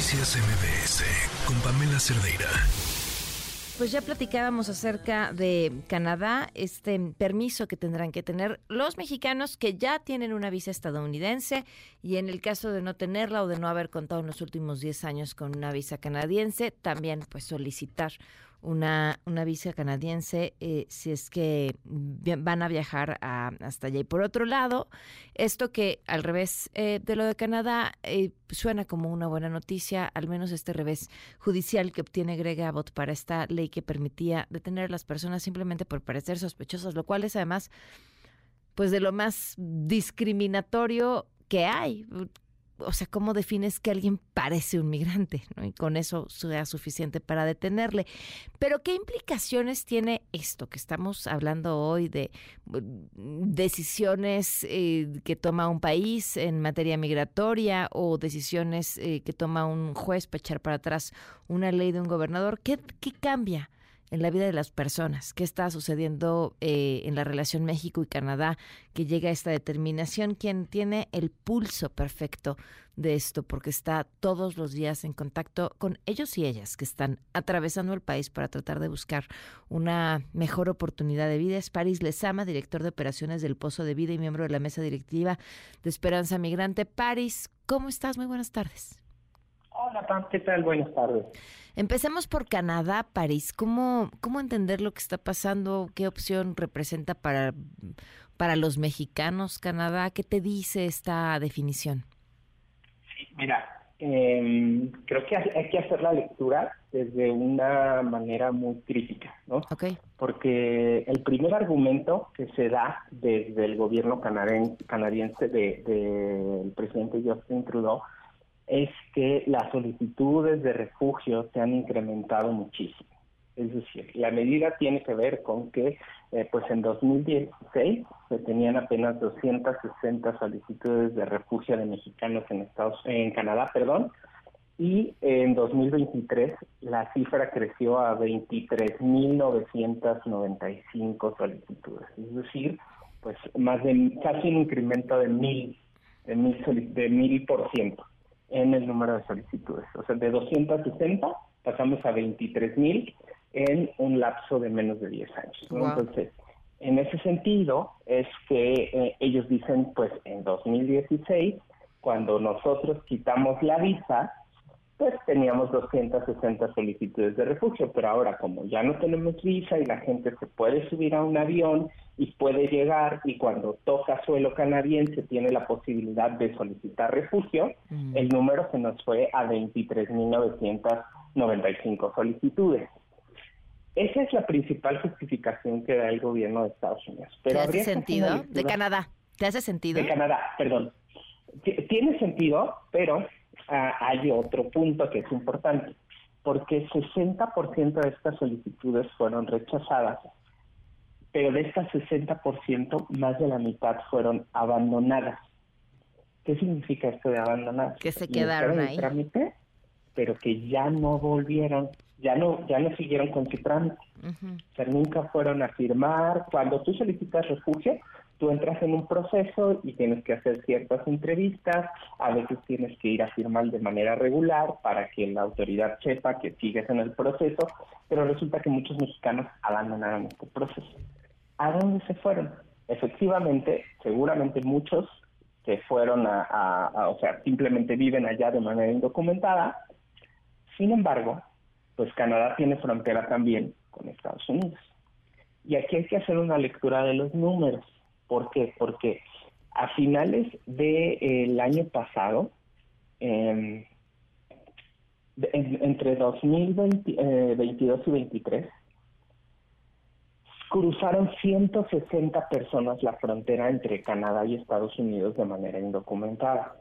Noticias MBS con Pamela Cerdeira. Pues ya platicábamos acerca de Canadá, este permiso que tendrán que tener los mexicanos que ya tienen una visa estadounidense y en el caso de no tenerla o de no haber contado en los últimos 10 años con una visa canadiense, también pues solicitar una, una visa canadiense eh, si es que van a viajar hasta allá. Y por otro lado, esto que al revés eh, de lo de Canadá eh, suena como una buena noticia, al menos este revés judicial que obtiene Greg Abbott para esta ley que permitía detener a las personas simplemente por parecer sospechosas, lo cual es además pues de lo más discriminatorio que hay o sea, ¿cómo defines que alguien parece un migrante? Y con eso sea suficiente para detenerle. Pero ¿qué implicaciones tiene esto que estamos hablando hoy de mm, decisiones eh, que toma un país en materia migratoria o decisiones eh, que toma un juez para echar para atrás una ley de un gobernador? ¿Qué, qué cambia? En la vida de las personas. ¿Qué está sucediendo eh, en la relación México y Canadá que llega a esta determinación? ¿Quién tiene el pulso perfecto de esto? Porque está todos los días en contacto con ellos y ellas que están atravesando el país para tratar de buscar una mejor oportunidad de vida. Es Paris Lezama, director de operaciones del Pozo de Vida y miembro de la mesa directiva de Esperanza Migrante. Paris, ¿cómo estás? Muy buenas tardes. Hola, Pam, ¿qué tal? Buenas tardes. Empecemos por Canadá, París. ¿Cómo, ¿Cómo entender lo que está pasando? ¿Qué opción representa para, para los mexicanos Canadá? ¿Qué te dice esta definición? Sí, mira, em, creo que hay que hacer la lectura desde una manera muy crítica, ¿no? Okay. Porque el primer argumento que se da desde el gobierno canadiense del de, presidente Justin Trudeau es que las solicitudes de refugio se han incrementado muchísimo. Es decir, la medida tiene que ver con que eh, pues en 2016 se tenían apenas 260 solicitudes de refugio de mexicanos en Estados en Canadá, perdón, y en 2023 la cifra creció a 23.995 solicitudes, es decir, pues más de casi un incremento de mil de mil de mil por ciento en el número de solicitudes. O sea, de 260 pasamos a 23 mil en un lapso de menos de 10 años. Entonces, en ese sentido es que eh, ellos dicen, pues en 2016, cuando nosotros quitamos la visa, pues teníamos 260 solicitudes de refugio, pero ahora como ya no tenemos visa y la gente se puede subir a un avión y puede llegar y cuando toca suelo canadiense tiene la posibilidad de solicitar refugio, mm. el número se nos fue a 23.995 solicitudes. Esa es la principal justificación que da el gobierno de Estados Unidos. Pero ¿Te hace sentido? De Canadá. ¿Te hace sentido? De Canadá, perdón. Tiene sentido, pero Ah, hay otro punto que es importante, porque 60% de estas solicitudes fueron rechazadas, pero de estas 60%, más de la mitad fueron abandonadas. ¿Qué significa esto de abandonadas? Que se quedaron ahí. Trámite, pero que ya no volvieron, ya no, ya no siguieron con su trámite. O sea, nunca fueron a firmar. Cuando tú solicitas refugio, tú entras en un proceso y tienes que hacer ciertas entrevistas, a veces tienes que ir a firmar de manera regular para que la autoridad sepa que sigues en el proceso, pero resulta que muchos mexicanos abandonaron este proceso. ¿A dónde se fueron? Efectivamente, seguramente muchos que fueron a, o sea, simplemente viven allá de manera indocumentada. Sin embargo, pues Canadá tiene frontera también con Estados Unidos. Y aquí hay que hacer una lectura de los números. ¿Por qué? Porque a finales del año pasado, em, entre 2022 eh, y 2023, cruzaron 160 personas la frontera entre Canadá y Estados Unidos de manera indocumentada.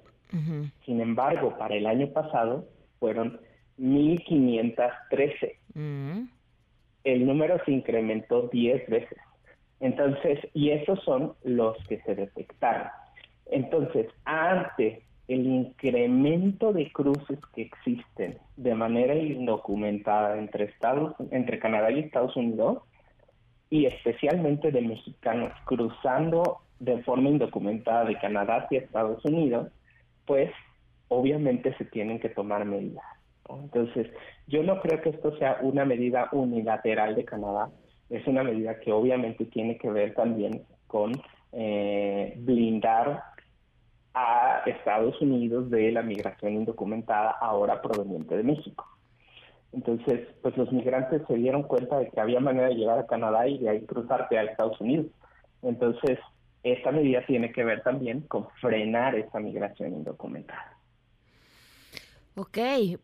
Sin embargo, para el año pasado fueron 1.513. El número se incrementó 10 veces. Entonces, y esos son los que se detectaron. Entonces, ante el incremento de cruces que existen de manera indocumentada entre Estados, entre Canadá y Estados Unidos, y especialmente de mexicanos cruzando de forma indocumentada de Canadá hacia Estados Unidos, pues obviamente se tienen que tomar medidas. Entonces, yo no creo que esto sea una medida unilateral de Canadá, es una medida que obviamente tiene que ver también con eh, blindar a Estados Unidos de la migración indocumentada ahora proveniente de México. Entonces, pues los migrantes se dieron cuenta de que había manera de llegar a Canadá y de ahí cruzarte a Estados Unidos. Entonces, esta medida tiene que ver también con frenar esa migración indocumentada. Ok,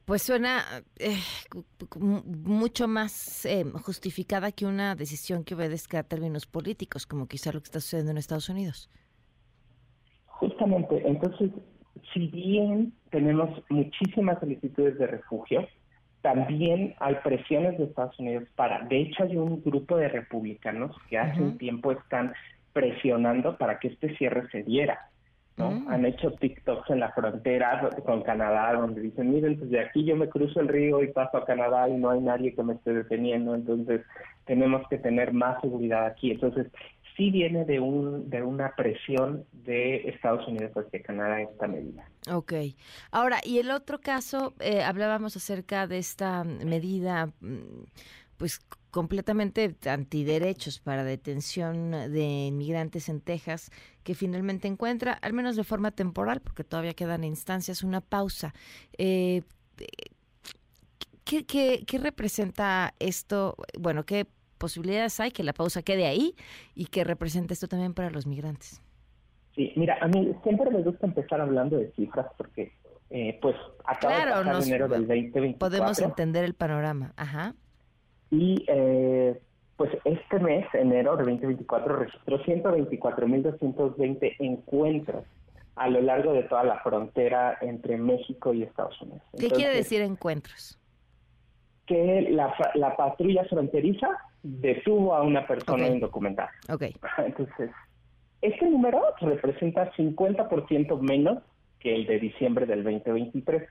pues suena eh, mucho más eh, justificada que una decisión que obedezca a términos políticos, como quizá lo que está sucediendo en Estados Unidos. Justamente, entonces, si bien tenemos muchísimas solicitudes de refugio, también hay presiones de Estados Unidos para, de hecho hay un grupo de republicanos que hace un tiempo están presionando para que este cierre se diera. ¿No? Mm. Han hecho TikToks en la frontera con Canadá donde dicen, miren, pues de aquí yo me cruzo el río y paso a Canadá y no hay nadie que me esté deteniendo, entonces tenemos que tener más seguridad aquí. Entonces, sí viene de un de una presión de Estados Unidos hacia Canadá esta medida. Ok. Ahora, y el otro caso, eh, hablábamos acerca de esta medida, mm, pues completamente antiderechos para detención de inmigrantes en Texas, que finalmente encuentra, al menos de forma temporal, porque todavía quedan instancias, una pausa. Eh, ¿qué, qué, representa esto? Bueno, ¿qué posibilidades hay que la pausa quede ahí y que represente esto también para los migrantes? Sí, mira, a mí siempre me gusta empezar hablando de cifras porque, eh, pues, acaba de pasar enero del 2024. Podemos entender el panorama, ajá. Y eh, pues este mes, enero de 2024, registró 124.220 encuentros a lo largo de toda la frontera entre México y Estados Unidos. ¿Qué quiere decir encuentros? Que la, la patrulla fronteriza detuvo a una persona indocumentada. Okay. Entonces, este número representa 50% menos que el de diciembre del 2023.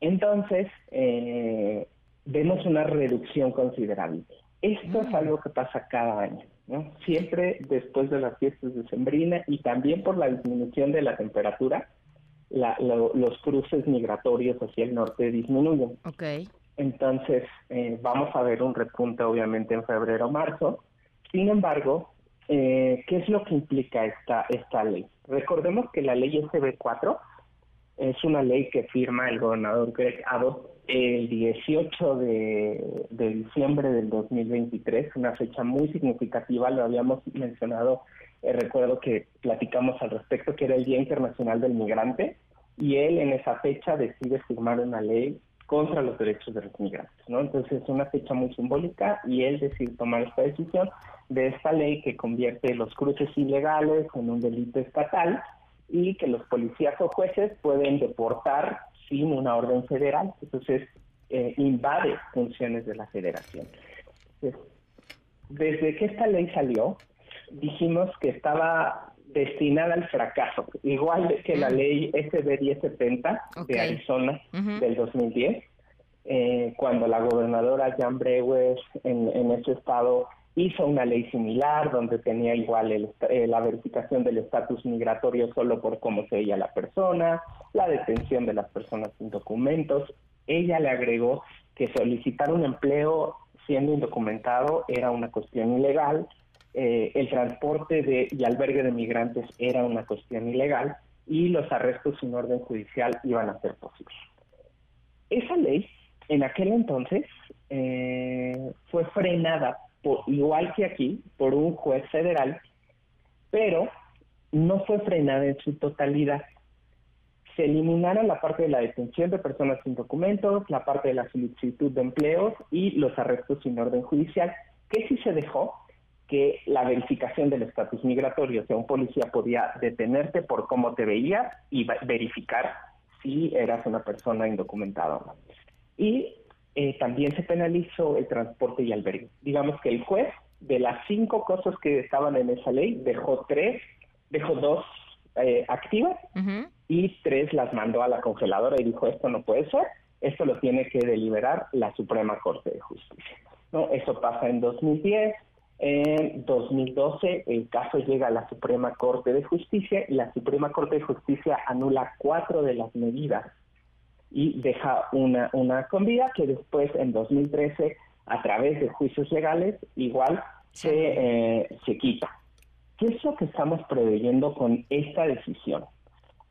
Entonces, eh, vemos una reducción considerable. Esto es mm. algo que pasa cada año, ¿no? Siempre después de las fiestas de Sembrina y también por la disminución de la temperatura, los cruces migratorios hacia el norte disminuyen. Okay. Entonces, eh, vamos a ver un repunte obviamente en febrero o marzo. Sin embargo, eh, ¿qué es lo que implica esta, esta ley? Recordemos que la ley SB4 es una ley que firma el gobernador Greg Abbott el 18 de, diciembre del 2023, una fecha muy significativa, lo habíamos mencionado, eh, recuerdo que platicamos al respecto, que era el Día Internacional del Migrante, y él en esa fecha decide firmar una ley contra los derechos de los migrantes, ¿no? Entonces es una fecha muy simbólica y él decide tomar esta decisión de esta ley que convierte los cruces ilegales en un delito estatal y que los policías o jueces pueden deportar sin una orden federal. Entonces, eh, invade funciones de la federación. desde que esta ley salió, dijimos que estaba destinada al fracaso, igual que la mm. ley SB 1070 de Arizona del 2010, eh, cuando la gobernadora Jan Brewer en, en ese estado hizo una ley similar donde tenía igual eh, la verificación del estatus migratorio solo por cómo se veía la persona, la detención de las personas sin documentos. Ella le agregó que solicitar un empleo siendo indocumentado era una cuestión ilegal, eh, el transporte de, y albergue de migrantes era una cuestión ilegal y los arrestos sin orden judicial iban a ser posibles. Esa ley, en aquel entonces, eh, fue frenada igual que aquí, por un juez federal, pero no fue frenada en su totalidad. Se eliminaron la parte de la detención de personas sin documentos, la parte de la solicitud de empleos y los arrestos sin orden judicial, que sí se dejó que la verificación del estatus migratorio, o sea, un policía podía detenerte por cómo te veía y verificar si eras una persona indocumentada o no. Y eh, también se penalizó el transporte y albergue. Digamos que el juez, de las cinco cosas que estaban en esa ley, dejó tres, dejó dos eh, activas y tres las mandó a la congeladora y dijo, esto no puede ser, esto lo tiene que deliberar la Suprema Corte de Justicia. ¿no? Eso pasa en 2010, En 2012 el caso llega a la Suprema Corte de Justicia y la Suprema Corte de Justicia anula cuatro de las medidas y deja una, una con vida que después en 2013 a través de juicios legales igual se, eh, se quita. ¿Qué es lo que estamos preveyendo con esta decisión?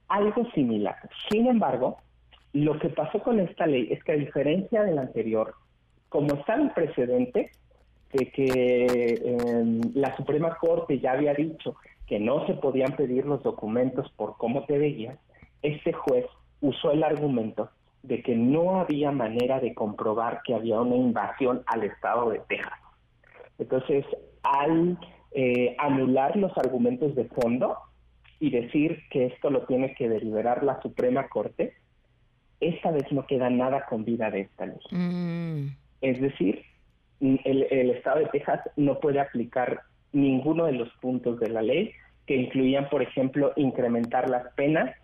Algo similar. Sin embargo, lo que pasó con esta ley es que a diferencia de la anterior, como está el precedente de que em, la Suprema Corte ya había dicho que no se podían pedir los documentos por cómo te veías, este juez usó el argumento de que no había manera de comprobar que había una invasión al estado de Texas. Entonces, al eh, anular los argumentos de fondo y decir que esto lo tiene que deliberar la Suprema Corte, esta vez no queda nada con vida de esta ley. Mm. Es decir, el, el estado de Texas no puede aplicar ninguno de los puntos de la ley que incluían, por ejemplo, incrementar las penas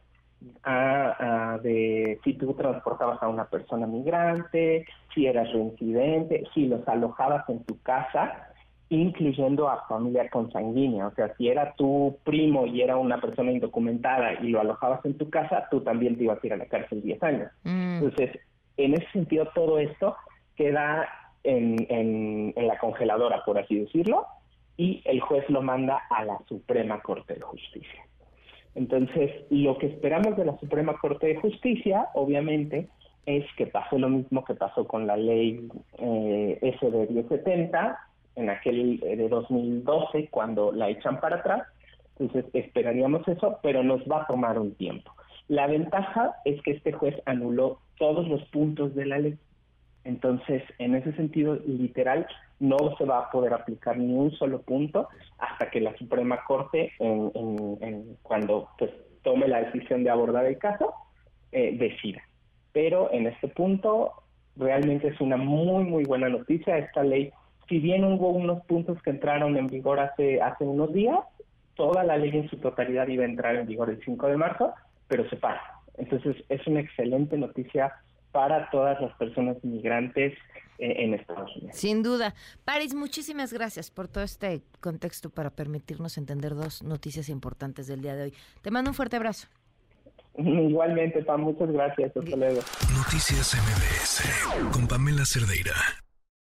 a, de si tú transportabas a una persona migrante, si eras reincidente, si los alojabas en tu casa, incluyendo a familia consanguínea. O sea, si era tu primo y era una persona indocumentada y lo alojabas en tu casa, tú también te ibas a ir a la cárcel 10 años. Mm. Entonces, en ese sentido, todo esto queda en, en, en la congeladora, por así decirlo, y el juez lo manda a la Suprema Corte de Justicia. Entonces, lo que esperamos de la Suprema Corte de Justicia, obviamente, es que pase lo mismo que pasó con la ley eh, SB 1070 en aquel eh, de 2012 cuando la echan para atrás. Entonces esperaríamos eso, pero nos va a tomar un tiempo. La ventaja es que este juez anuló todos los puntos de la ley. Entonces, en ese sentido, literal, no se va a poder aplicar ni un solo punto hasta que la Suprema Corte, en, cuando pues tome la decisión de abordar el caso, eh, decida. Pero en este punto, realmente es una muy, muy buena noticia. Esta ley, si bien hubo unos puntos que entraron en vigor hace, hace unos días, toda la ley en su totalidad iba a entrar en vigor el 5 de marzo, pero se pasa. Entonces, es una excelente noticia para todas las personas inmigrantes eh, en Estados Unidos. Sin duda. Paris, muchísimas gracias por todo este contexto para permitirnos entender dos noticias importantes del día de hoy. Te mando un fuerte abrazo. Igualmente, Pam, muchas gracias. Hasta luego. Noticias MBS con Pamela Cerdeira.